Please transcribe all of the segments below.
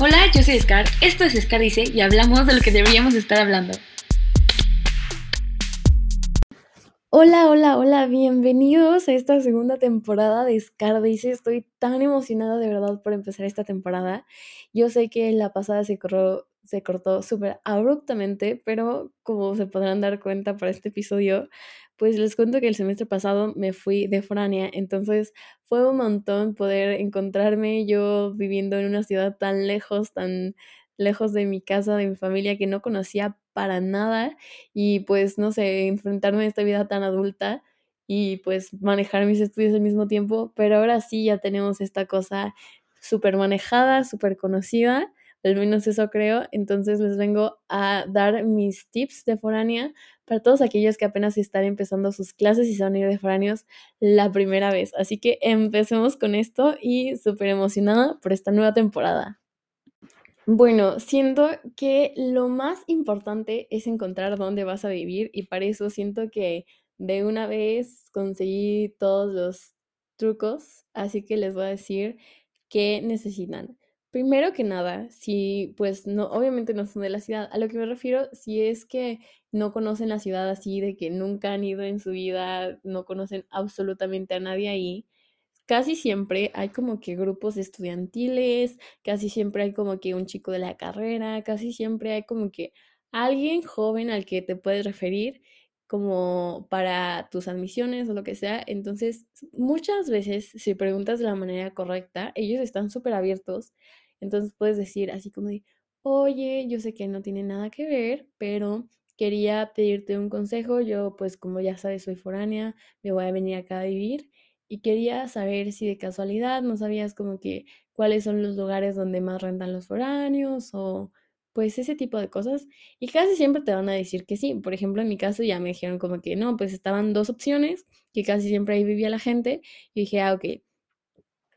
Hola, yo soy Scar, esto es Scar Dice y hablamos de lo que deberíamos estar hablando. Hola, hola, hola, bienvenidos a esta segunda temporada de Scar Dice. Estoy tan emocionada de verdad por empezar esta temporada. Yo sé que la pasada se corrió se cortó súper abruptamente, pero como se podrán dar cuenta para este episodio, pues les cuento que el semestre pasado me fui de foránea, entonces fue un montón poder encontrarme yo viviendo en una ciudad tan lejos, tan lejos de mi casa, de mi familia, que no conocía para nada y pues no sé, enfrentarme a esta vida tan adulta y pues manejar mis estudios al mismo tiempo, pero ahora sí ya tenemos esta cosa súper manejada, súper conocida al menos eso creo. Entonces les vengo a dar mis tips de foránea para todos aquellos que apenas están empezando sus clases y se van a ir de foráneos la primera vez. Así que empecemos con esto y súper emocionada por esta nueva temporada. Bueno, siento que lo más importante es encontrar dónde vas a vivir y para eso siento que de una vez conseguí todos los trucos, así que les voy a decir qué necesitan. Primero que nada, si pues no, obviamente no son de la ciudad, a lo que me refiero, si es que no conocen la ciudad así, de que nunca han ido en su vida, no conocen absolutamente a nadie ahí, casi siempre hay como que grupos estudiantiles, casi siempre hay como que un chico de la carrera, casi siempre hay como que alguien joven al que te puedes referir como para tus admisiones o lo que sea. Entonces, muchas veces, si preguntas de la manera correcta, ellos están súper abiertos entonces puedes decir así como de, oye, yo sé que no tiene nada que ver, pero quería pedirte un consejo. Yo, pues como ya sabes, soy foránea, me voy a venir acá a vivir y quería saber si de casualidad no sabías como que cuáles son los lugares donde más rentan los foráneos o pues ese tipo de cosas. Y casi siempre te van a decir que sí. Por ejemplo, en mi caso ya me dijeron como que no, pues estaban dos opciones, que casi siempre ahí vivía la gente. Y dije, ah, ok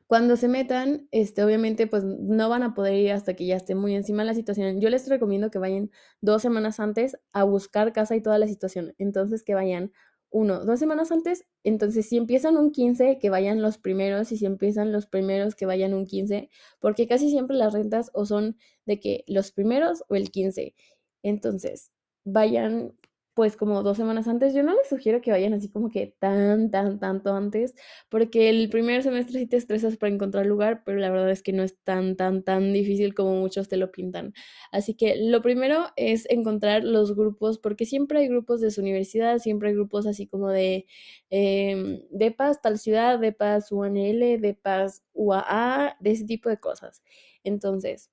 cuando se metan, este, obviamente, pues no van a poder ir hasta que ya esté muy encima de la situación. Yo les recomiendo que vayan dos semanas antes a buscar casa y toda la situación. Entonces, que vayan uno, dos semanas antes. Entonces, si empiezan un 15, que vayan los primeros. Y si empiezan los primeros, que vayan un 15. Porque casi siempre las rentas o son de que los primeros o el 15. Entonces, vayan pues como dos semanas antes. Yo no les sugiero que vayan así como que tan, tan, tanto antes, porque el primer semestre sí te estresas para encontrar lugar, pero la verdad es que no es tan, tan, tan difícil como muchos te lo pintan. Así que lo primero es encontrar los grupos, porque siempre hay grupos de su universidad, siempre hay grupos así como de eh, de paz tal ciudad, de paz UNL, de paz UAA, de ese tipo de cosas. Entonces,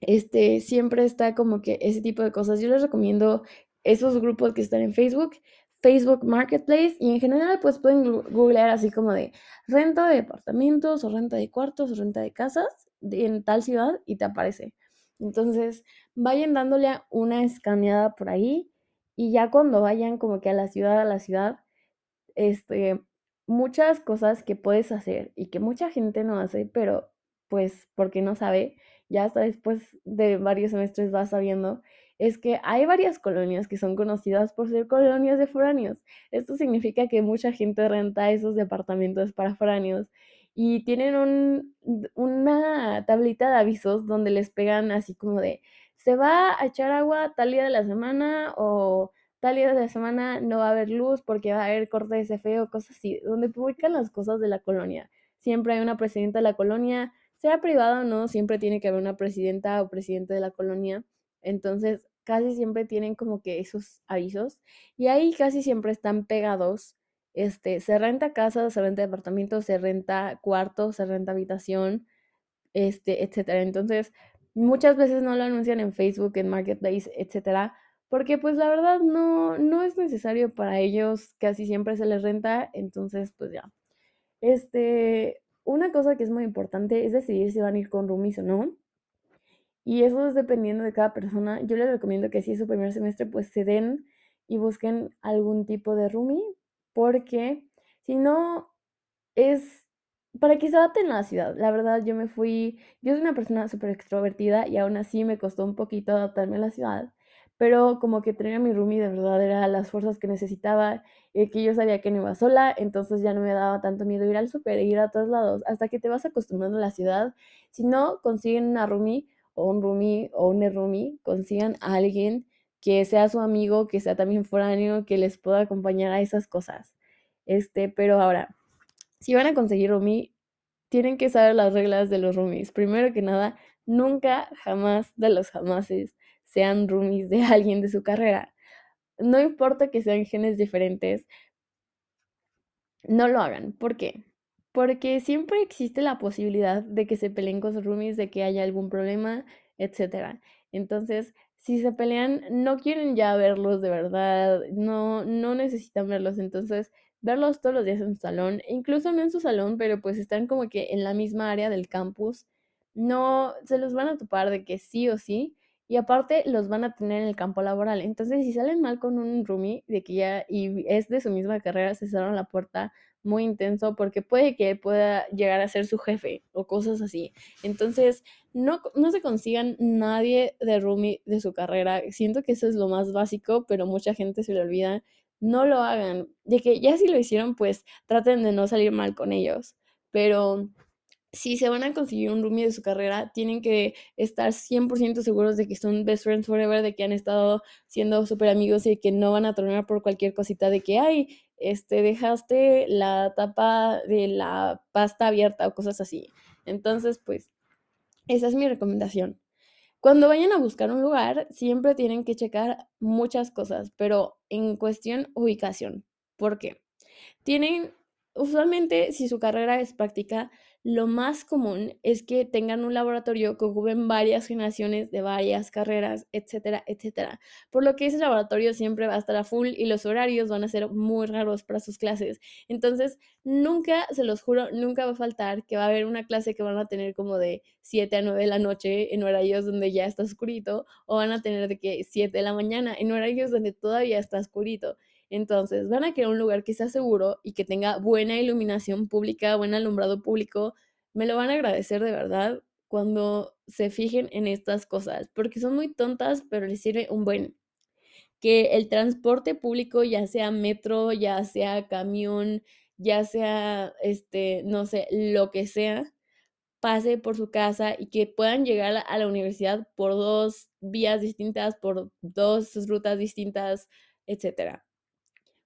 este, siempre está como que ese tipo de cosas. Yo les recomiendo esos grupos que están en Facebook, Facebook Marketplace y en general pues pueden googlear así como de renta de departamentos o renta de cuartos o renta de casas en tal ciudad y te aparece. Entonces vayan dándole una escaneada por ahí y ya cuando vayan como que a la ciudad, a la ciudad, este, muchas cosas que puedes hacer y que mucha gente no hace, pero pues porque no sabe, ya hasta después de varios semestres vas sabiendo es que hay varias colonias que son conocidas por ser colonias de foráneos. Esto significa que mucha gente renta esos departamentos para foráneos y tienen un, una tablita de avisos donde les pegan así como de se va a echar agua tal día de la semana o tal día de la semana no va a haber luz porque va a haber corte de CFE o cosas así, donde publican las cosas de la colonia. Siempre hay una presidenta de la colonia, sea privada o no, siempre tiene que haber una presidenta o presidente de la colonia entonces, casi siempre tienen como que esos avisos y ahí casi siempre están pegados. Este, se renta casa, se renta departamento, se renta cuarto, se renta habitación, este, etcétera. Entonces, muchas veces no lo anuncian en Facebook, en Marketplace, etcétera, porque pues la verdad no, no es necesario para ellos, casi siempre se les renta, entonces pues ya. Este, una cosa que es muy importante es decidir si van a ir con roomies o no. Y eso es dependiendo de cada persona. Yo les recomiendo que si es su primer semestre, pues se den y busquen algún tipo de roomie, porque si no, es para que se adapten a la ciudad. La verdad, yo me fui, yo soy una persona súper extrovertida y aún así me costó un poquito adaptarme a la ciudad, pero como que tener a mi roomie de verdad era las fuerzas que necesitaba, y que yo sabía que no iba sola, entonces ya no me daba tanto miedo ir al súper e ir a todos lados, hasta que te vas acostumbrando a la ciudad. Si no consiguen una roomie o un roomie o un roomie, consigan a alguien que sea su amigo, que sea también foráneo, que les pueda acompañar a esas cosas. Este, pero ahora, si van a conseguir roomie, tienen que saber las reglas de los roomies. Primero que nada, nunca, jamás de los jamases sean roomies de alguien de su carrera. No importa que sean genes diferentes, no lo hagan. ¿Por qué? Porque siempre existe la posibilidad de que se peleen con sus roomies, de que haya algún problema, etc. Entonces, si se pelean, no quieren ya verlos de verdad, no, no necesitan verlos. Entonces, verlos todos los días en su salón, incluso no en su salón, pero pues están como que en la misma área del campus, no se los van a topar de que sí o sí, y aparte los van a tener en el campo laboral. Entonces, si salen mal con un roomie de que ya y es de su misma carrera, se cerraron la puerta muy intenso porque puede que pueda llegar a ser su jefe o cosas así. Entonces, no, no se consigan nadie de roomie de su carrera. Siento que eso es lo más básico, pero mucha gente se le olvida. No lo hagan. De que ya si lo hicieron, pues traten de no salir mal con ellos. Pero si se van a conseguir un roomie de su carrera, tienen que estar 100% seguros de que son best friends forever, de que han estado siendo súper amigos y que no van a tronar por cualquier cosita de que, ay, este, dejaste la tapa de la pasta abierta o cosas así. Entonces, pues, esa es mi recomendación. Cuando vayan a buscar un lugar, siempre tienen que checar muchas cosas, pero en cuestión ubicación. ¿Por qué? Tienen, usualmente, si su carrera es práctica, lo más común es que tengan un laboratorio que ocupen varias generaciones de varias carreras, etcétera, etcétera. Por lo que ese laboratorio siempre va a estar a full y los horarios van a ser muy raros para sus clases. Entonces, nunca, se los juro, nunca va a faltar que va a haber una clase que van a tener como de 7 a 9 de la noche en horarios donde ya está oscurito o van a tener de que 7 de la mañana en horarios donde todavía está oscurito. Entonces, van a querer un lugar que sea seguro y que tenga buena iluminación pública, buen alumbrado público. Me lo van a agradecer de verdad cuando se fijen en estas cosas, porque son muy tontas, pero les sirve un buen. Que el transporte público, ya sea metro, ya sea camión, ya sea, este, no sé, lo que sea, pase por su casa y que puedan llegar a la universidad por dos vías distintas, por dos rutas distintas, etcétera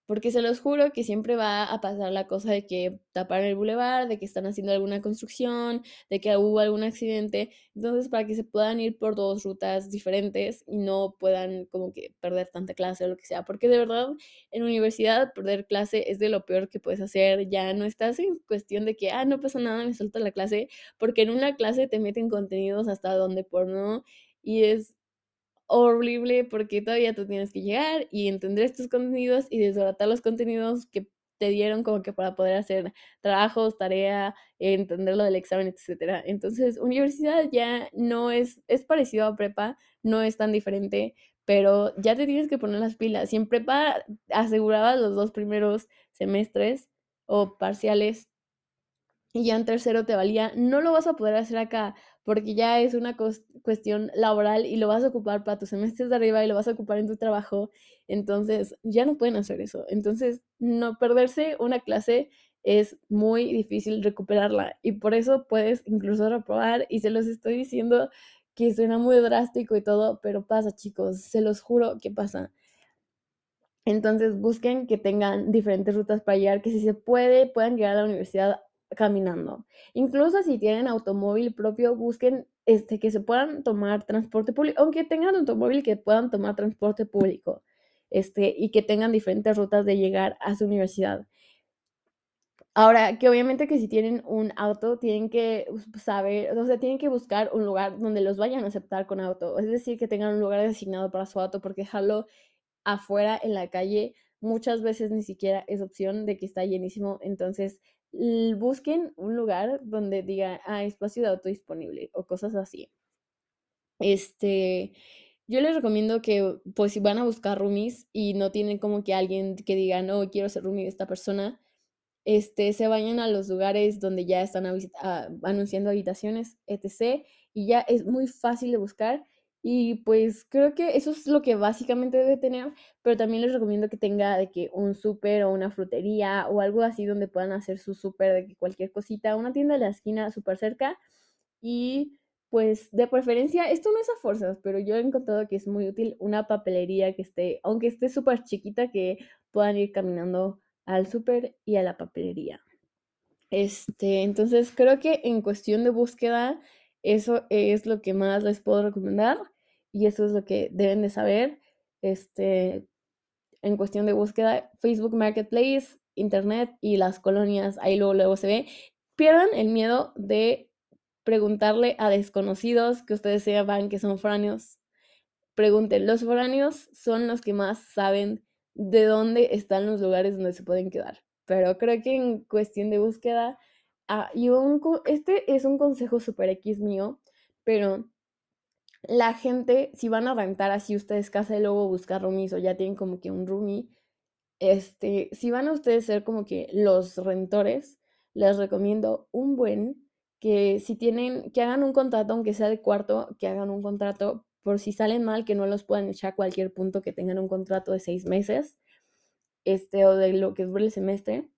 porque se los juro que siempre va a pasar la cosa de que taparon el bulevar, de que están haciendo alguna construcción, de que hubo algún accidente, entonces para que se puedan ir por dos rutas diferentes y no puedan como que perder tanta clase o lo que sea, porque de verdad en universidad perder clase es de lo peor que puedes hacer, ya no estás en cuestión de que, ah, no pasa nada, me suelto la clase, porque en una clase te meten contenidos hasta donde por no y es horrible porque todavía tú tienes que llegar y entender estos contenidos y desbaratar los contenidos que te dieron como que para poder hacer trabajos, tarea, entender lo del examen, etcétera. Entonces, universidad ya no es, es parecido a prepa, no es tan diferente, pero ya te tienes que poner las pilas. Si en prepa asegurabas los dos primeros semestres o parciales y ya en tercero te valía, no lo vas a poder hacer acá porque ya es una cuestión laboral y lo vas a ocupar para tus semestres de arriba y lo vas a ocupar en tu trabajo. Entonces, ya no pueden hacer eso. Entonces, no perderse una clase es muy difícil recuperarla y por eso puedes incluso reprobar y se los estoy diciendo que suena muy drástico y todo, pero pasa chicos, se los juro que pasa. Entonces busquen que tengan diferentes rutas para llegar, que si se puede puedan llegar a la universidad caminando. Incluso si tienen automóvil propio, busquen este, que se puedan tomar transporte público, aunque tengan automóvil que puedan tomar transporte público este, y que tengan diferentes rutas de llegar a su universidad. Ahora, que obviamente que si tienen un auto, tienen que saber, o sea, tienen que buscar un lugar donde los vayan a aceptar con auto. Es decir, que tengan un lugar designado para su auto, porque dejarlo afuera en la calle muchas veces ni siquiera es opción de que está llenísimo. Entonces, busquen un lugar donde diga, ah, espacio de auto disponible o cosas así. Este, yo les recomiendo que, pues, si van a buscar roomies y no tienen como que alguien que diga, no, quiero ser roomie de esta persona, este, se vayan a los lugares donde ya están anunciando habitaciones, etc. Y ya es muy fácil de buscar Y pues creo que eso es lo que básicamente debe tener, pero también les recomiendo que tenga de que un súper o una frutería o algo así donde puedan hacer su súper de que cualquier cosita, una tienda de la esquina súper cerca y pues de preferencia, esto no es a fuerzas, pero yo he encontrado que es muy útil una papelería que esté, aunque esté súper chiquita, que puedan ir caminando al súper y a la papelería. Este, entonces creo que en cuestión de búsqueda, eso es lo que más les puedo recomendar y eso es lo que deben de saber. Este, en cuestión de búsqueda, Facebook Marketplace, Internet y las colonias, ahí luego, luego se ve. Pierdan el miedo de preguntarle a desconocidos que ustedes sepan que son foráneos. Pregunten, los foráneos son los que más saben de dónde están los lugares donde se pueden quedar. Pero creo que en cuestión de búsqueda, ah, y un, este es un consejo super X mío, pero la gente, si van a rentar así ustedes casa y luego buscar roomies o ya tienen como que un roomie, este, si van a ustedes ser como que los rentores, les recomiendo un buen que si tienen, que hagan un contrato, aunque sea de cuarto, que hagan un contrato por si salen mal, que no los puedan echar a cualquier punto, que tengan un contrato de seis meses, este, o de lo que dure el semestre.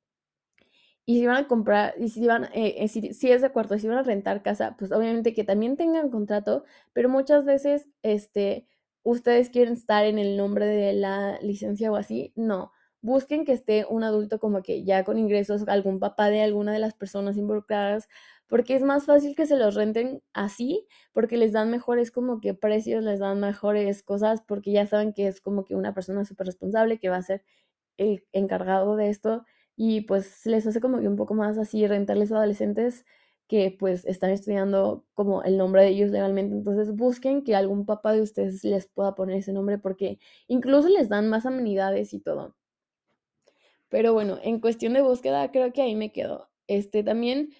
Y si van a comprar, y si van, eh, eh, si, si, es de cuarto, si van a rentar casa, pues obviamente que también tengan contrato, pero muchas veces, este, ustedes quieren estar en el nombre de la licencia o así, no. Busquen que esté un adulto como que ya con ingresos, algún papá de alguna de las personas involucradas, porque es más fácil que se los renten así, porque les dan mejores como que precios, les dan mejores cosas, porque ya saben que es como que una persona súper responsable que va a ser el encargado de esto y pues les hace como que un poco más así rentarles a adolescentes que pues están estudiando como el nombre de ellos legalmente. Entonces busquen que algún papá de ustedes les pueda poner ese nombre porque incluso les dan más amenidades y todo. Pero bueno, en cuestión de búsqueda creo que ahí me quedo. Este también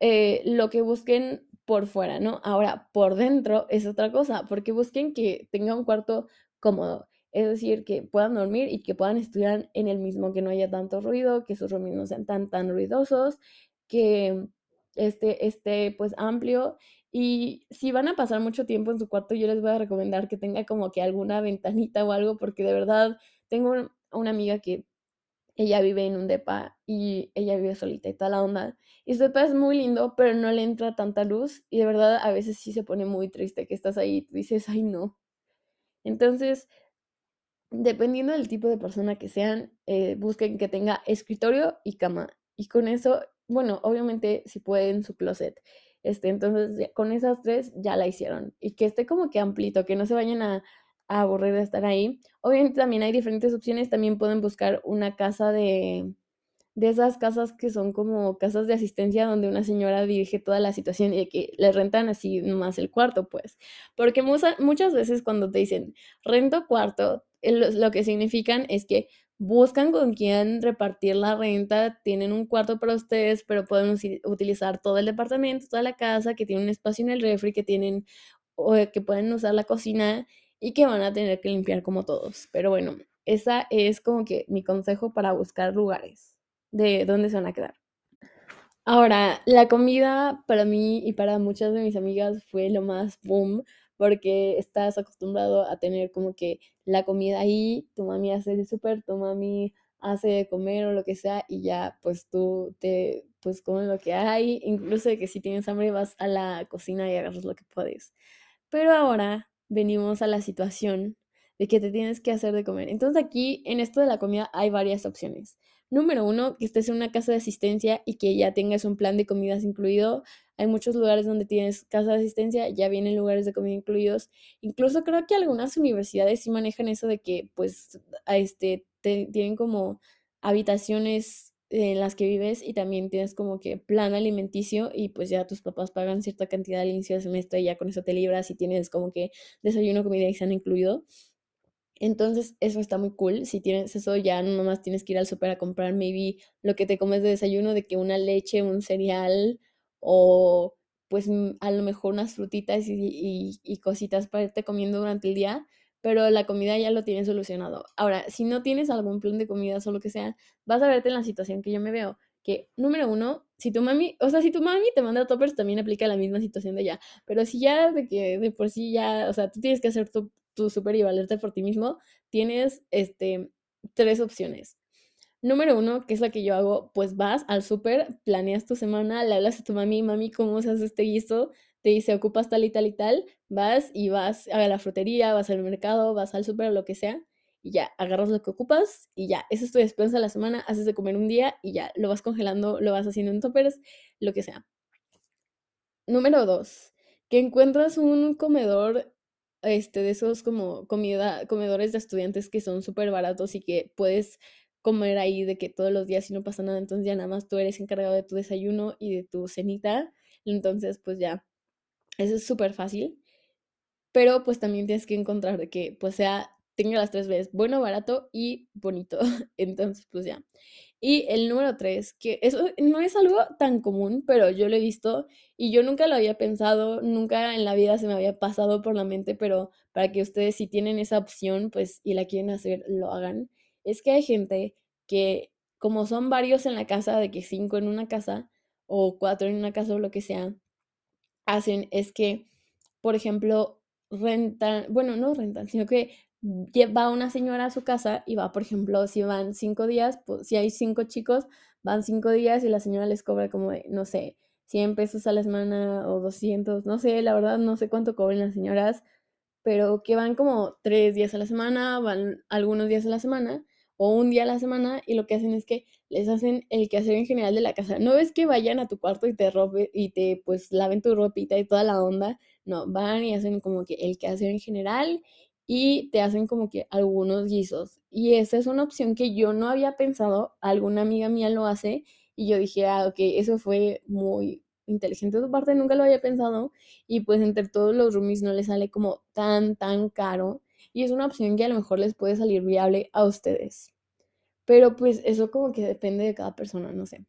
eh, lo que busquen por fuera, ¿no? Ahora, por dentro es otra cosa, porque busquen que tenga un cuarto cómodo, es decir, que puedan dormir y que puedan estudiar en el mismo, que no haya tanto ruido, que sus roomies no sean tan, tan ruidosos, que este esté pues amplio y si van a pasar mucho tiempo en su cuarto, yo les voy a recomendar que tenga como que alguna ventanita o algo, porque de verdad tengo una amiga que ella vive en un depa y ella vive solita y toda la onda. Y su depa es muy lindo, pero no le entra tanta luz y de verdad a veces sí se pone muy triste que estás ahí y dices, ay no. Entonces, dependiendo del tipo de persona que sean, eh, busquen que tenga escritorio y cama. Y con eso, bueno, obviamente si pueden su closet. Este, entonces, con esas tres ya la hicieron. Y que esté como que amplito, que no se vayan a, aburrir de estar ahí. Obviamente también hay diferentes opciones, también pueden buscar una casa de, de esas casas que son como casas de asistencia donde una señora dirige toda la situación y que le rentan así más el cuarto, pues. Porque muchas veces cuando te dicen rento cuarto, lo que significan es que buscan con quién repartir la renta, tienen un cuarto para ustedes, pero pueden utilizar todo el departamento, toda la casa, que tiene un espacio en el refri, que tienen o que pueden usar la cocina y que van a tener que limpiar como todos. Pero bueno, esa es como que mi consejo para buscar lugares de dónde se van a quedar. Ahora, la comida para mí y para muchas de mis amigas fue lo más boom, porque estás acostumbrado a tener como que la comida ahí, tu mami hace el súper, tu mami hace de comer o lo que sea y ya pues tú te pues comes lo que hay, incluso de que si tienes hambre vas a la cocina y agarras lo que puedes. Pero ahora venimos a la situación de que te tienes que hacer de comer. Entonces aquí en esto de la comida hay varias opciones. Número uno, que estés en una casa de asistencia y que ya tengas un plan de comidas incluido. Hay muchos lugares donde tienes casa de asistencia, ya vienen lugares de comida incluidos. Incluso creo que algunas universidades sí manejan eso de que pues este, tienen como habitaciones en las que vives y también tienes como que plan alimenticio y pues ya tus papás pagan cierta cantidad al inicio del semestre y ya con eso te libras y tienes como que desayuno, comida y cena incluido. Entonces eso está muy cool. Si tienes eso ya no nomás tienes que ir al súper a comprar maybe lo que te comes de desayuno, de que una leche, un cereal o pues a lo mejor unas frutitas y, y cositas para irte comiendo durante el día pero la comida ya lo tienes solucionado. Ahora, si no tienes algún plan de comida o lo que sea, vas a verte en la situación que yo me veo, que, número uno, si tu mami, o sea, si tu mami te manda toppers, también aplica la misma situación de ya. Pero si ya de que de por sí ya, o sea, tú tienes que hacer tu, tu súper y valerte por ti mismo, tienes este, tres opciones. Número uno, que es la que yo hago, pues vas al súper, planeas tu semana, le hablas a tu mami, mami, ¿cómo se hace este guiso? Te dice, ocupas tal y tal y tal, vas y vas a la frutería, vas al mercado, vas al súper, lo que sea, y ya, agarras lo que ocupas y ya, esa es tu despensa de la semana, haces de comer un día y ya, lo vas congelando, lo vas haciendo en toppers, lo que sea. Número dos, que encuentras un comedor este, de esos como comida, comedores de estudiantes que son súper baratos y que puedes comer ahí de que todos los días y no pasa nada, entonces ya nada más tú eres encargado de tu desayuno y de tu cenita, entonces pues ya, eso es súper fácil, pero pues también tienes que encontrar de que pues sea, tenga las tres veces, bueno, barato y bonito, entonces pues ya. Y el número tres, que eso no es algo tan común, pero yo lo he visto y yo nunca lo había pensado, nunca en la vida se me había pasado por la mente, pero para que ustedes si tienen esa opción, pues y la quieren hacer, lo hagan. Es que hay gente que como son varios en la casa, de que cinco en una casa o cuatro en una casa o lo que sea, hacen es que, por ejemplo, rentan, bueno, no rentan, sino que va una señora a su casa y va, por ejemplo, si van cinco días, pues, si hay cinco chicos, van cinco días y la señora les cobra como, no sé, 100 pesos a la semana o 200, no sé, la verdad no sé cuánto cobran las señoras, pero que van como tres días a la semana, van algunos días a la semana o un día a la semana y lo que hacen es que les hacen el quehacer en general de la casa. No ves que vayan a tu cuarto y te robe, y te pues laven tu ropita y toda la onda. No, van y hacen como que el quehacer en general y te hacen como que algunos guisos. Y esa es una opción que yo no había pensado, alguna amiga mía lo hace y yo dije, ah, ok, eso fue muy inteligente de tu parte, nunca lo había pensado y pues entre todos los roomies no les sale como tan, tan caro y es una opción que a lo mejor les puede salir viable a ustedes. Pero pues eso como que depende de cada persona, no sé.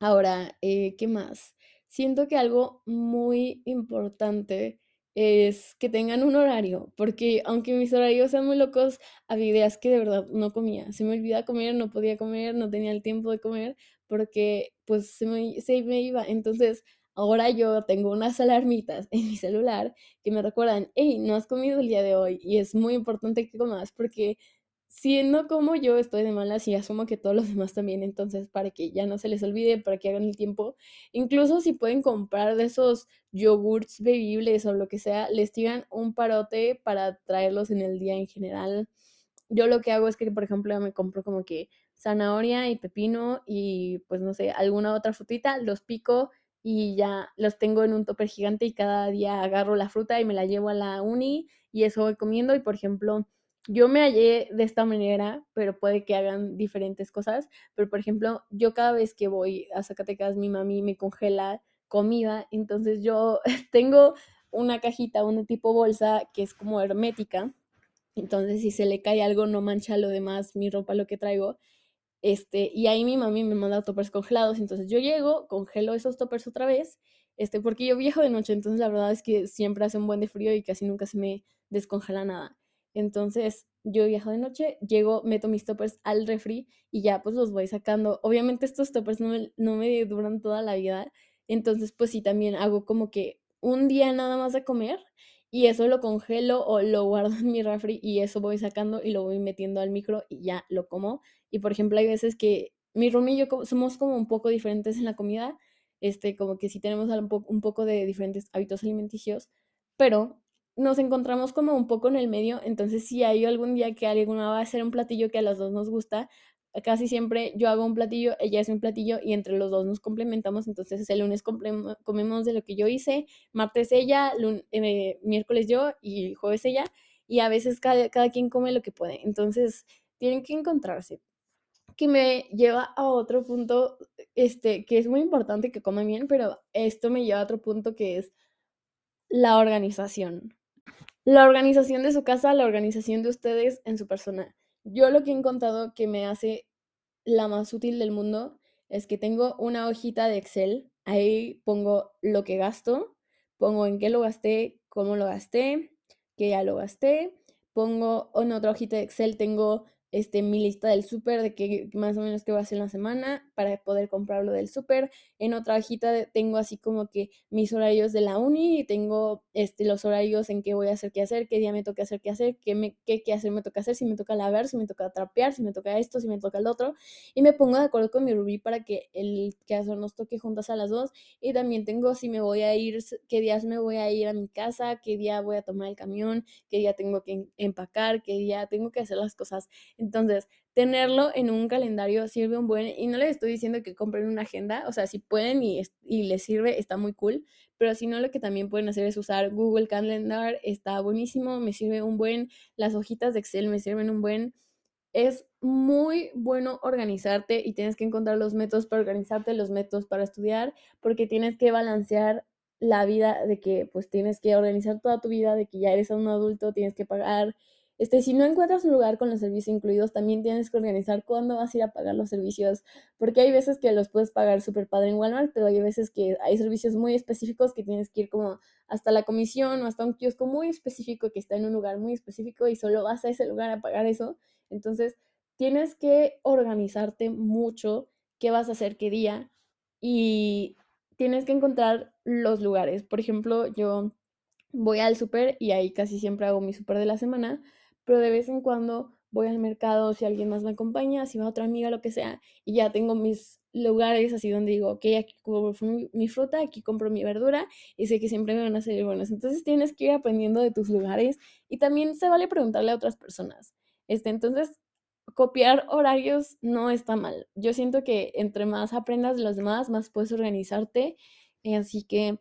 Ahora, eh, ¿qué más? Siento que algo muy importante es que tengan un horario, porque aunque mis horarios sean muy locos, había días que de verdad no comía. Se me olvidaba comer, no podía comer, no tenía el tiempo de comer, porque pues se me, se me iba. Entonces, ahora yo tengo unas alarmitas en mi celular que me recuerdan, hey, no has comido el día de hoy y es muy importante que comas porque si no como yo estoy de malas y asumo que todos los demás también, entonces para que ya no se les olvide, para que hagan el tiempo, incluso si pueden comprar de esos yogurts bebibles o lo que sea, les tiran un parote para traerlos en el día en general. Yo lo que hago es que, por ejemplo, me compro como que zanahoria y pepino y pues no sé, alguna otra frutita, los pico y ya los tengo en un topper gigante y cada día agarro la fruta y me la llevo a la uni y eso voy comiendo. Y por ejemplo yo me hallé de esta manera, pero puede que hagan diferentes cosas, pero por ejemplo yo cada vez que voy a Zacatecas mi mami me congela comida, entonces yo tengo una cajita, un tipo bolsa que es como hermética, entonces si se le cae algo no mancha lo demás, mi ropa, lo que traigo, este, y ahí mi mami me manda toppers congelados, entonces yo llego, congelo esos toppers otra vez, este, porque yo viajo de noche, entonces la verdad es que siempre hace un buen de frío y casi nunca se me descongela nada. Entonces yo viajo de noche, llego, meto mis toppers al refri y ya pues los voy sacando. Obviamente estos toppers no me, no me duran toda la vida, entonces pues sí también hago como que un día nada más de comer y eso lo congelo o lo guardo en mi refri y eso voy sacando y lo voy metiendo al micro y ya lo como. Y por ejemplo, hay veces que mi roomie y yo somos como un poco diferentes en la comida, este, como que sí tenemos un, poco de diferentes hábitos alimenticios, pero nos encontramos como un poco en el medio, entonces si hay algún día que alguna va a hacer un platillo que a los dos nos gusta, casi siempre yo hago un platillo, ella hace un platillo y entre los dos nos complementamos. Entonces el lunes comemos de lo que yo hice, martes ella, eh, miércoles yo y jueves ella. Y a veces cada, cada quien come lo que puede. Entonces tienen que encontrarse. Que me lleva a otro punto, este, que es muy importante que coman bien, pero esto me lleva a otro punto que es la organización. La organización de su casa, la organización de ustedes en su persona. Yo lo que he encontrado que me hace la más útil del mundo es que tengo una hojita de Excel, ahí pongo lo que gasto, pongo en qué lo gasté, cómo lo gasté, que ya lo gasté, pongo en otra hojita de Excel, tengo este, mi lista del súper, de que más o menos qué voy a hacer en la semana para poder comprarlo del súper. En otra hojita tengo así como que mis horarios de la uni y tengo este, los horarios en qué voy a hacer qué hacer, qué día me toca hacer qué hacer, qué, me, qué, qué hacer me toca hacer, si me toca lavar, si me toca trapear, si me toca esto, si me toca el otro. Y me pongo de acuerdo con mi Rubí para que el quehacer nos toque juntas a las dos. Y también tengo si me voy a ir, qué días me voy a ir a mi casa, qué día voy a tomar el camión, qué día tengo que empacar, qué día tengo que hacer las cosas entonces, tenerlo en un calendario sirve un buen, y no les estoy diciendo que compren una agenda, o sea, si pueden y, y les sirve, está muy cool, pero si no, lo que también pueden hacer es usar Google Calendar, está buenísimo, me sirve un buen, las hojitas de Excel me sirven un buen, es muy bueno organizarte y tienes que encontrar los métodos para organizarte, los métodos para estudiar, porque tienes que balancear la vida de que pues tienes que organizar toda tu vida, de que ya eres un adulto, tienes que pagar este, si no encuentras un lugar con los servicios incluidos, también tienes que organizar cuándo vas a ir a pagar los servicios, porque hay veces que los puedes pagar súper padre en Walmart, pero hay veces que hay servicios muy específicos que tienes que ir como hasta la comisión o hasta un kiosco muy específico que está en un lugar muy específico y solo vas a ese lugar a pagar eso. Entonces, tienes que organizarte mucho qué vas a hacer qué día y tienes que encontrar los lugares. Por ejemplo, yo voy al súper y ahí casi siempre hago mi súper de la semana, pero de vez en cuando voy al mercado, si alguien más me acompaña, si va otra amiga, lo que sea, y ya tengo mis lugares así donde digo, ok, aquí compro mi fruta, aquí compro mi verdura, y sé que siempre me van a salir buenas. Entonces tienes que ir aprendiendo de tus lugares y también se vale preguntarle a otras personas. Este, entonces, copiar horarios no está mal. Yo siento que entre más aprendas de los demás, más puedes organizarte. Así que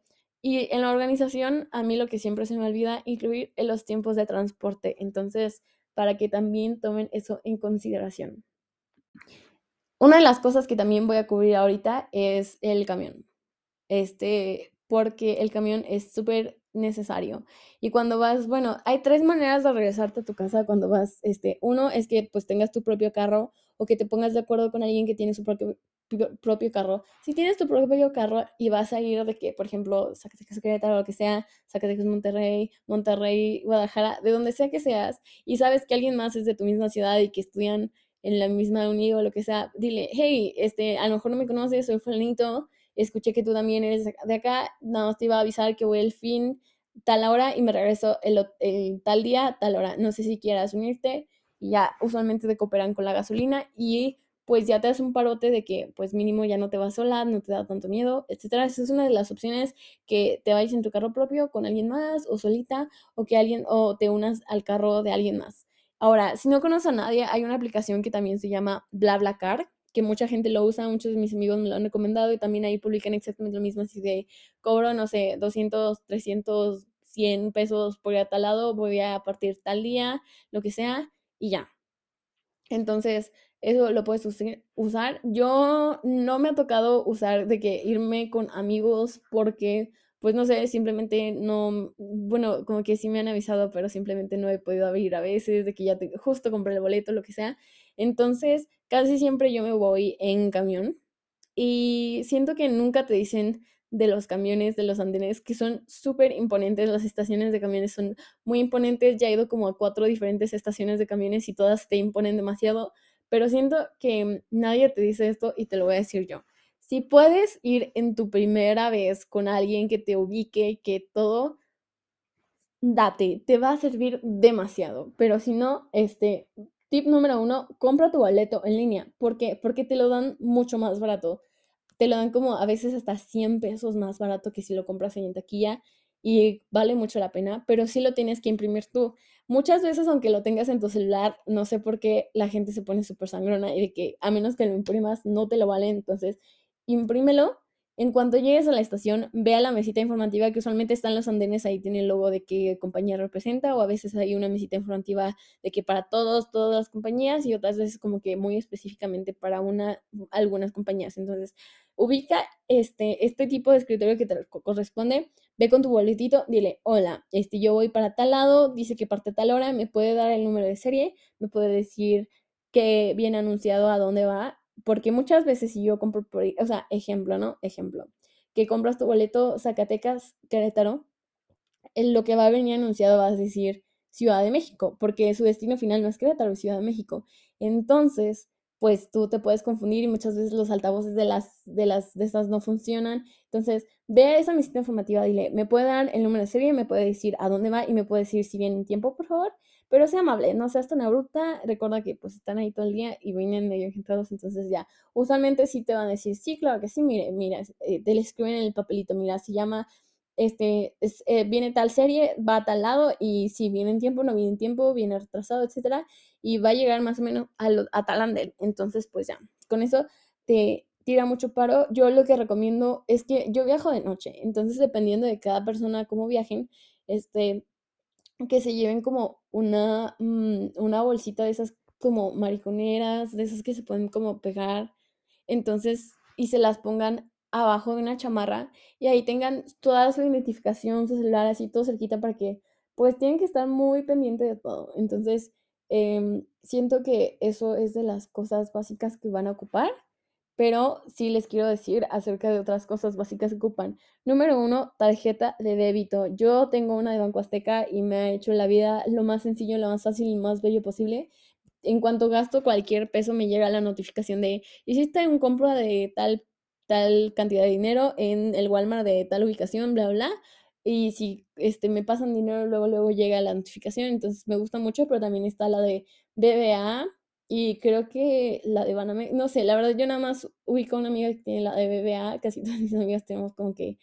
y en la organización, a mí lo que siempre se me olvida, incluir en los tiempos de transporte. Entonces, para que también tomen eso en consideración. Una de las cosas que también voy a cubrir ahorita es el camión. Este, porque el camión es súper necesario. Y cuando vas, bueno, hay tres maneras de regresarte a tu casa cuando vas, este, uno es que pues tengas tu propio carro o que te pongas de acuerdo con alguien que tiene su propio, propio carro. Si tienes tu propio carro y vas a ir de que, por ejemplo, Zacatecas, Querétaro, lo que sea, Zacatecas, Monterrey, Monterrey, Guadalajara, de donde sea que seas, y sabes que alguien más es de tu misma ciudad y que estudian en la misma unidad o lo que sea, dile, hey, este, a lo mejor no me conoces, soy fulanito, escuché que tú también eres de acá, nada más te iba a avisar que voy el fin tal hora y me regreso el, el tal día, tal hora. No sé si quieras unirte y ya usualmente te cooperan con la gasolina y pues ya te das un parote de que pues mínimo ya no te vas sola, no te da tanto miedo, etcétera. Esa es una de las opciones que te vayas en tu carro propio con alguien más o solita o que alguien o te unas al carro de alguien más. Ahora, si no conoces a nadie, hay una aplicación que también se llama BlaBlaCar, que mucha gente lo usa, muchos de mis amigos me lo han recomendado y también ahí publican exactamente lo mismo, así de cobro, no sé, 200, 300, 100 pesos por ir a tal lado, voy a partir tal día, lo que sea, y ya. Entonces, eso lo puedes usar. Yo no me ha tocado usar de que irme con amigos porque, pues no sé, simplemente no, bueno, como que sí me han avisado, pero simplemente no he podido abrir a veces, de que ya justo compré el boleto, lo que sea. Entonces, casi siempre yo me voy en camión y siento que nunca te dicen de los camiones, de los andenes, que son súper imponentes. Las estaciones de camiones son muy imponentes. Ya he ido como a cuatro diferentes estaciones de camiones y todas te imponen demasiado pero siento que nadie te dice esto y te lo voy a decir yo. Si puedes ir en tu primera vez con alguien que te ubique, que todo, date, te va a servir demasiado. Pero si no, este, tip número uno, compra tu boleto en línea. ¿Por qué? Porque te lo dan mucho más barato. Te lo dan como a veces hasta 100 pesos más barato que si lo compras en taquilla y vale mucho la pena, pero sí lo tienes que imprimir tú. Muchas veces, aunque lo tengas en tu celular, no sé por qué la gente se pone súper sangrona y de que a menos que lo imprimas no te lo vale, entonces imprímelo. En cuanto llegues a la estación, ve a la mesita informativa que usualmente están los andenes, ahí tiene el logo de qué compañía representa o a veces hay una mesita informativa de que para todos, todas las compañías y otras veces como que muy específicamente para una, algunas compañías. Entonces, ubica este, este tipo de escritorio que te corresponde, ve con tu boletito, dile, hola, este, yo voy para tal lado, dice que parte tal hora, me puede dar el número de serie, me puede decir que viene anunciado a dónde va, porque muchas veces si yo compro, o sea, ejemplo, ¿no? Ejemplo, que compras tu boleto Zacatecas, Querétaro, en lo que va a venir anunciado vas a decir Ciudad de México, porque su destino final no es Querétaro, es Ciudad de México. Entonces, pues tú te puedes confundir y muchas veces los altavoces de las de las de estas no funcionan. Entonces, ve esa mesita informativa, dile, me puede dar el número de serie, me puede decir a dónde va y me puede decir si viene en tiempo, por favor. Pero sea amable, no seas tan abrupta. Recuerda que pues están ahí todo el día y vienen medio engendrados, entonces ya. Usualmente sí te van a decir, sí, claro que sí, mire, mira, eh, te le escriben en el papelito, mira, se llama este, eh, viene tal serie, va a tal lado y si viene en tiempo, no viene en tiempo, viene retrasado, etcétera, y va a llegar más o menos a, a tal andel. Entonces, pues ya, con eso te tira mucho paro. Yo lo que recomiendo es que yo viajo de noche, entonces dependiendo de cada persona cómo viajen, este, que se lleven como una, mm, una bolsita de esas como mariconeras, de esas que se pueden como pegar, entonces, y se las pongan abajo de una chamarra y ahí tengan toda su identificación, su celular, así todo cerquita para que, pues tienen que estar muy pendiente de todo. Entonces, em, siento que eso es de las cosas básicas que van a ocupar, pero sí les quiero decir acerca de otras cosas básicas que ocupan. Número uno, tarjeta de débito. Yo tengo una de Banco Azteca y me ha hecho la vida lo más sencillo, lo más fácil y más bello posible. En cuanto gasto cualquier peso, me llega la notificación de hiciste un compra de tal tal cantidad de dinero en el Walmart de tal ubicación, bla, bla. Y si este, me pasan dinero, luego, luego llega la notificación. Entonces me gusta mucho, pero también está la de BBA y creo que la de Banamex. No sé, la verdad yo nada más ubico a una amiga que tiene la de BBA. Casi todas mis amigas tenemos como que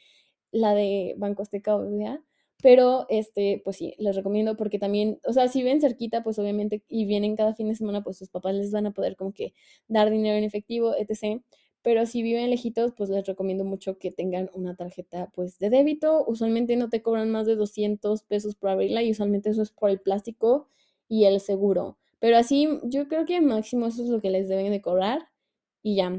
la de Banco Azteca o BBA. Pero, este, pues sí, les recomiendo porque también, o sea, si ven cerquita, pues obviamente, y vienen cada fin de semana, pues sus papás les van a poder como que dar dinero en efectivo, etc. Pero si viven lejitos, pues les recomiendo mucho que tengan una tarjeta pues de débito. Usualmente no te cobran más de 200 pesos por abrirla y usualmente eso es por el plástico y el seguro. Pero así yo creo que máximo eso es lo que les deben de cobrar y ya.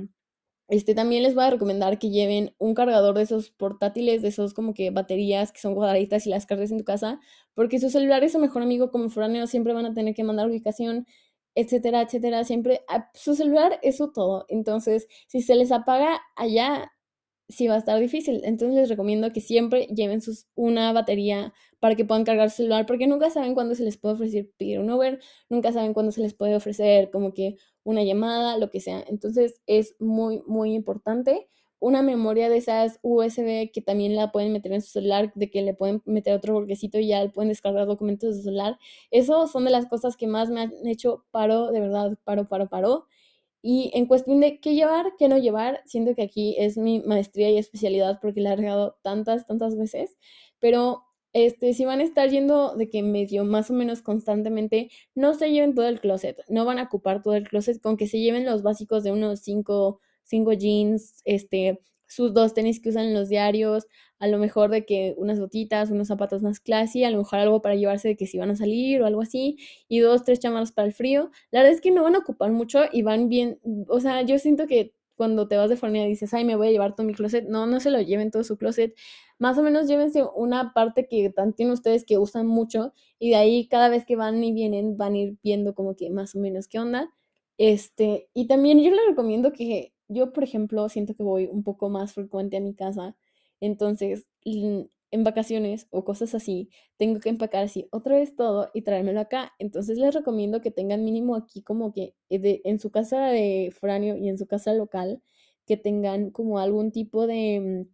Este también les voy a recomendar que lleven un cargador de esos portátiles, de esos como que baterías que son cuadraditas y las cargues en tu casa, porque su celular es su mejor amigo como foráneo, siempre van a tener que mandar ubicación etcétera, etcétera, siempre ah, su celular es su todo. Entonces, si se les apaga allá, sí va a estar difícil. Entonces les recomiendo que siempre lleven sus, una batería para que puedan cargar su celular, porque nunca saben cuándo se les puede ofrecer pedir un Uber, nunca saben cuándo se les puede ofrecer como que una llamada, lo que sea. Entonces es muy, muy importante una memoria de esas USB que también la pueden meter en su celular, de que le pueden meter otro bolquecito y ya pueden descargar documentos de su celular. Eso son de las cosas que más me han hecho paro, de verdad, paro, paro, paro. Y en cuestión de qué llevar, qué no llevar, siento que aquí es mi maestría y especialidad porque la he regado tantas, tantas veces. Pero este, si van a estar yendo de que medio más o menos constantemente, no se lleven todo el closet, no van a ocupar todo el closet, con que se lleven los básicos de unos 5 cinco jeans, este, sus dos tenis que usan en los diarios, a lo mejor de que unas botitas, unos zapatos más classy, a lo mejor algo para llevarse de que si van a salir o algo así, y dos, tres chamarras para el frío. La verdad es que no van a ocupar mucho y van bien, o sea, yo siento que cuando te vas de y dices, ay, me voy a llevar todo mi closet, no, no se lo lleven todo su closet, más o menos llévense una parte que tienen ustedes que usan mucho y de ahí cada vez que van y vienen van a ir viendo como que más o menos qué onda. Este, y también yo les recomiendo que yo, por ejemplo, siento que voy un poco más frecuente a mi casa, entonces en vacaciones o cosas así, tengo que empacar así otra vez todo y traérmelo acá. Entonces les recomiendo que tengan mínimo aquí como que eh, en su casa de foráneo y en su casa local, que tengan como algún tipo de,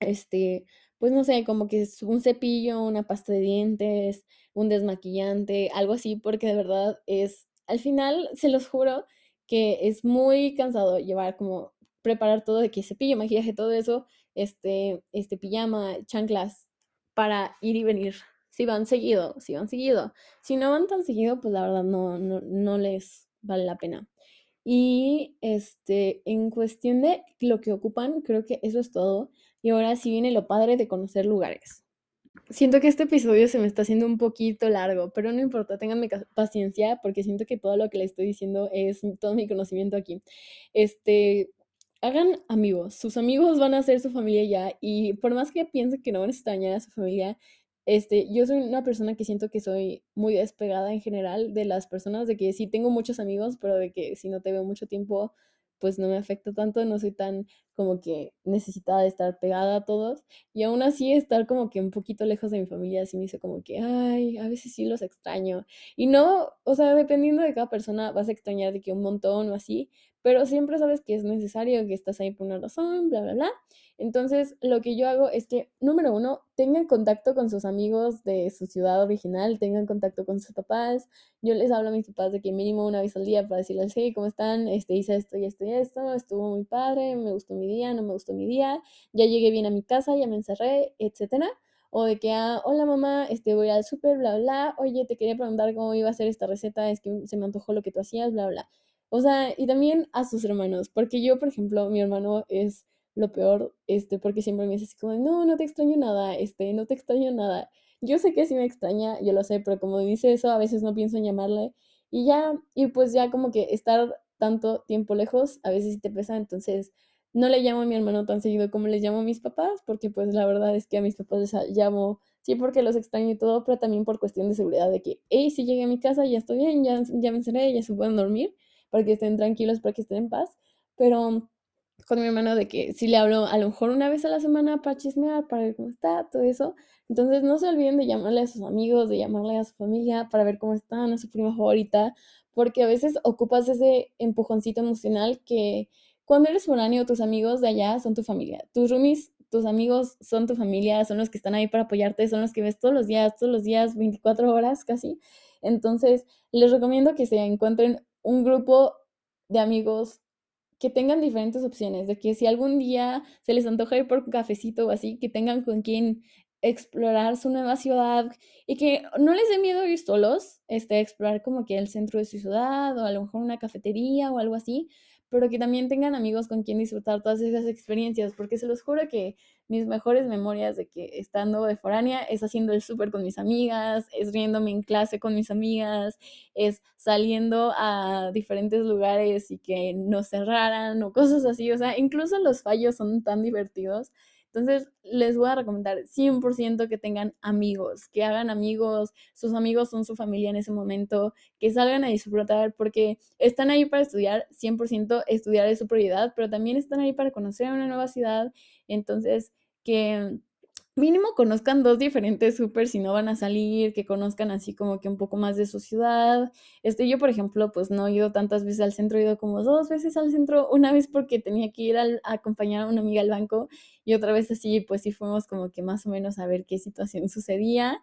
este, pues no sé, como que es un cepillo, una pasta de dientes, un desmaquillante, algo así, porque de verdad es, al final, se los juro, que es muy cansado llevar como preparar todo de que cepillo, maquillaje, todo eso, este, este pijama, chanclas para ir y venir. Si van seguido, si van seguido. Si no van tan seguido, pues la verdad no, no, no les vale la pena. Y este, en cuestión de lo que ocupan, creo que eso es todo. Y ahora sí viene lo padre de conocer lugares. Siento que este episodio se me está haciendo un poquito largo, pero no importa, tenganme paciencia porque siento que todo lo que le estoy diciendo es todo mi conocimiento aquí. Este, hagan amigos, sus amigos van a ser su familia ya y por más que piensen que no van a extrañar a su familia, este, yo soy una persona que siento que soy muy despegada en general de las personas, de que sí tengo muchos amigos, pero de que si no te veo mucho tiempo, pues no me afecta tanto, no soy tan como que necesitaba estar pegada a todos y aún así estar como que un poquito lejos de mi familia así me hizo como que, ay, a veces sí los extraño. Y no, o sea, dependiendo de cada persona vas a extrañar de que un montón o así, pero siempre sabes que es necesario, que estás ahí por una razón, bla, bla, bla. Entonces, lo que yo hago es que, número uno, tengan contacto con sus amigos de su ciudad original, tengan contacto con sus papás. Yo les hablo a mis papás de que mínimo una vez al día para decirles, hey, ¿cómo están? Este, hice esto y esto y esto, estuvo muy padre, me gustó mi día, no me gustó mi día, ya llegué bien a mi casa, ya me encerré, etcétera. O de que, ah, hola mamá, este, voy al súper, bla, bla, oye, te quería preguntar cómo iba a ser esta receta, es que se me antojó lo que tú hacías, bla, bla. O sea, y también a sus hermanos, porque yo, por ejemplo, mi hermano es lo peor, este, porque siempre me dice así como, no, no te extraño nada, este, no te extraño nada. Yo sé que sí me extraña, yo lo sé, pero como dice eso, a veces no pienso en llamarle y ya, y pues ya como que estar tanto tiempo lejos, a veces sí te pesa, entonces no le llamo a mi hermano tan seguido como les llamo a mis papás, porque pues la verdad es que a mis papás les llamo, sí porque los extraño y todo, pero también por cuestión de seguridad, de que, hey, si llegué a mi casa, ya estoy bien, ya, ya me encerré, ya se pueden dormir, para que estén tranquilos, para que estén en paz, pero con mi hermano de que si le hablo a lo mejor una vez a la semana para chismear, para ver cómo está, todo eso. Entonces no se olviden de llamarle a sus amigos, de llamarle a su familia para ver cómo están, a su prima favorita, porque a veces ocupas ese empujoncito emocional que cuando eres foráneo, tus amigos de allá son tu familia. Tus roomies, tus amigos son tu familia, son los que están ahí para apoyarte, son los que ves todos los días, todos los días, 24 horas casi. Entonces, les recomiendo que se encuentren un grupo de amigos que tengan diferentes opciones, de que si algún día se les antoja ir por un cafecito o así, que tengan con quien explorar su nueva ciudad y que no les dé miedo ir solos, este, explorar como que el centro de su ciudad o a lo mejor una cafetería o algo así, pero que también tengan amigos con quien disfrutar todas esas experiencias, porque se los juro que mis mejores memorias de que estando de foránea es haciendo el súper con mis amigas, es riéndome en clase con mis amigas, es saliendo a diferentes lugares y que nos cerraran o cosas así, o sea, incluso los fallos son tan divertidos entonces, les voy a recomendar 100% que tengan amigos, que hagan amigos, sus amigos son su familia en ese momento, que salgan a disfrutar porque están ahí para estudiar, 100% estudiar es su prioridad, pero también están ahí para conocer una nueva ciudad. Entonces, que mínimo conozcan dos diferentes súper si no van a salir, que conozcan así como que un poco más de su ciudad. Este, yo, por ejemplo, pues no he ido tantas veces al centro, he ido como dos veces al centro, una vez porque tenía que ir a acompañar a una amiga al banco y otra vez así, pues sí fuimos como que más o menos a ver qué situación sucedía.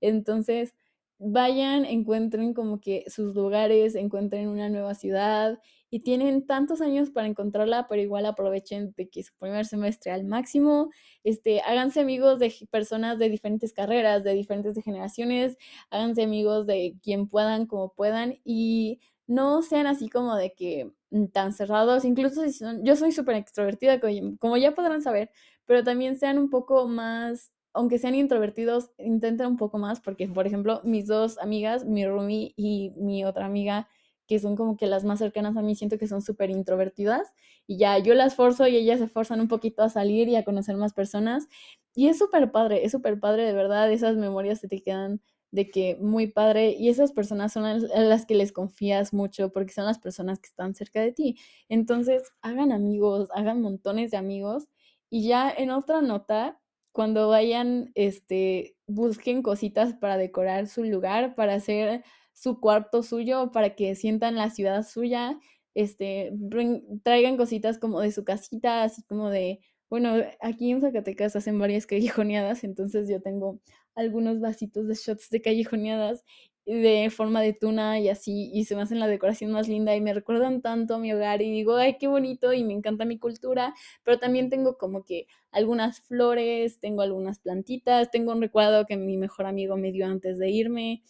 Entonces, vayan, encuentren como que sus lugares, encuentren una nueva ciudad y tienen tantos años para encontrarla, pero igual aprovechen de que su primer semestre al máximo, este, háganse amigos de personas de diferentes carreras, de diferentes generaciones, háganse amigos de quien puedan, como puedan y no sean así como de que mm, tan cerrados, incluso si son, yo soy súper extrovertida, como ya podrán saber, pero también sean un poco más aunque sean introvertidos, intenten un poco más, porque, por ejemplo, mis dos amigas, mi roomie y mi otra amiga, que son como que las más cercanas a mí, siento que son súper introvertidas, y ya yo las forzo y ellas se forzan un poquito a salir y a conocer más personas, y es súper padre, es súper padre, de verdad, esas memorias se te quedan de que muy padre, y esas personas son a las que les confías mucho, porque son las personas que están cerca de ti. Entonces, hagan amigos, hagan montones de amigos, y ya en otra nota, cuando vayan, este, busquen cositas para decorar su lugar, para hacer su cuarto suyo, para que sientan la ciudad suya, este, traigan cositas como de su casita, así como de, bueno, aquí en Zacatecas hacen varias callejoneadas, entonces yo tengo algunos vasitos de shots de callejoneadas de forma de tuna y así, y se me hacen la decoración más linda y me recuerdan tanto a mi hogar y digo, ay, qué bonito y me encanta mi cultura, pero también tengo como que algunas flores, tengo algunas plantitas, tengo un recuerdo que mi mejor amigo me dio antes de irme.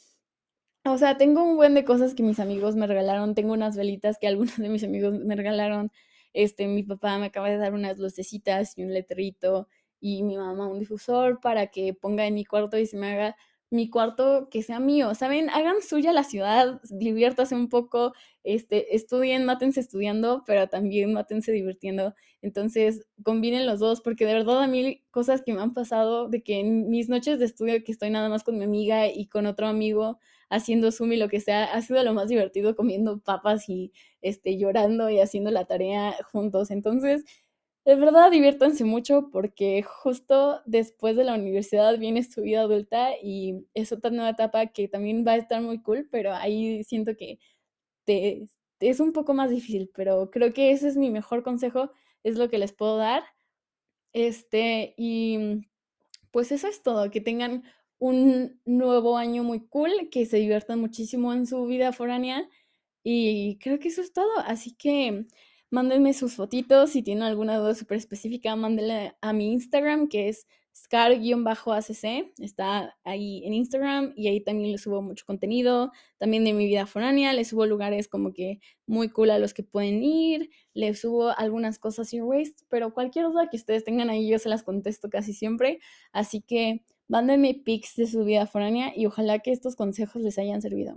O sea, tengo un buen de cosas que mis amigos me regalaron, tengo unas velitas que algunos de mis amigos me regalaron, este, mi papá me acaba de dar unas lucecitas y un letrito y mi mamá un difusor para que ponga en mi cuarto y se me haga mi cuarto que sea mío, ¿saben? Hagan suya la ciudad, diviértase un poco, este, estudien, mátense estudiando, pero también mátense divirtiendo. Entonces, combinen los dos, porque de verdad a mí cosas que me han pasado, de que en mis noches de estudio, que estoy nada más con mi amiga y con otro amigo haciendo Zoom y lo que sea, ha sido lo más divertido comiendo papas y este, llorando y haciendo la tarea juntos. Entonces, De verdad, diviértanse mucho porque justo después de la universidad viene su vida adulta y es otra nueva etapa que también va a estar muy cool, pero ahí siento que te, es un poco más difícil, pero creo que ese es mi mejor consejo, es lo que les puedo dar. Este, y pues eso es todo, que tengan un nuevo año muy cool, que se diviertan muchísimo en su vida foránea y creo que eso es todo, así que mándenme sus fotitos, si tienen alguna duda súper específica, mándenle a mi Instagram que es scar-acc, está ahí en Instagram y ahí también les subo mucho contenido, también de mi vida foránea, les subo lugares como que muy cool a los que pueden ir, les subo algunas cosas sin waste, pero cualquier duda que ustedes tengan ahí yo se las contesto casi siempre, así que Mándenme pics de su vida foránea y ojalá que estos consejos les hayan servido.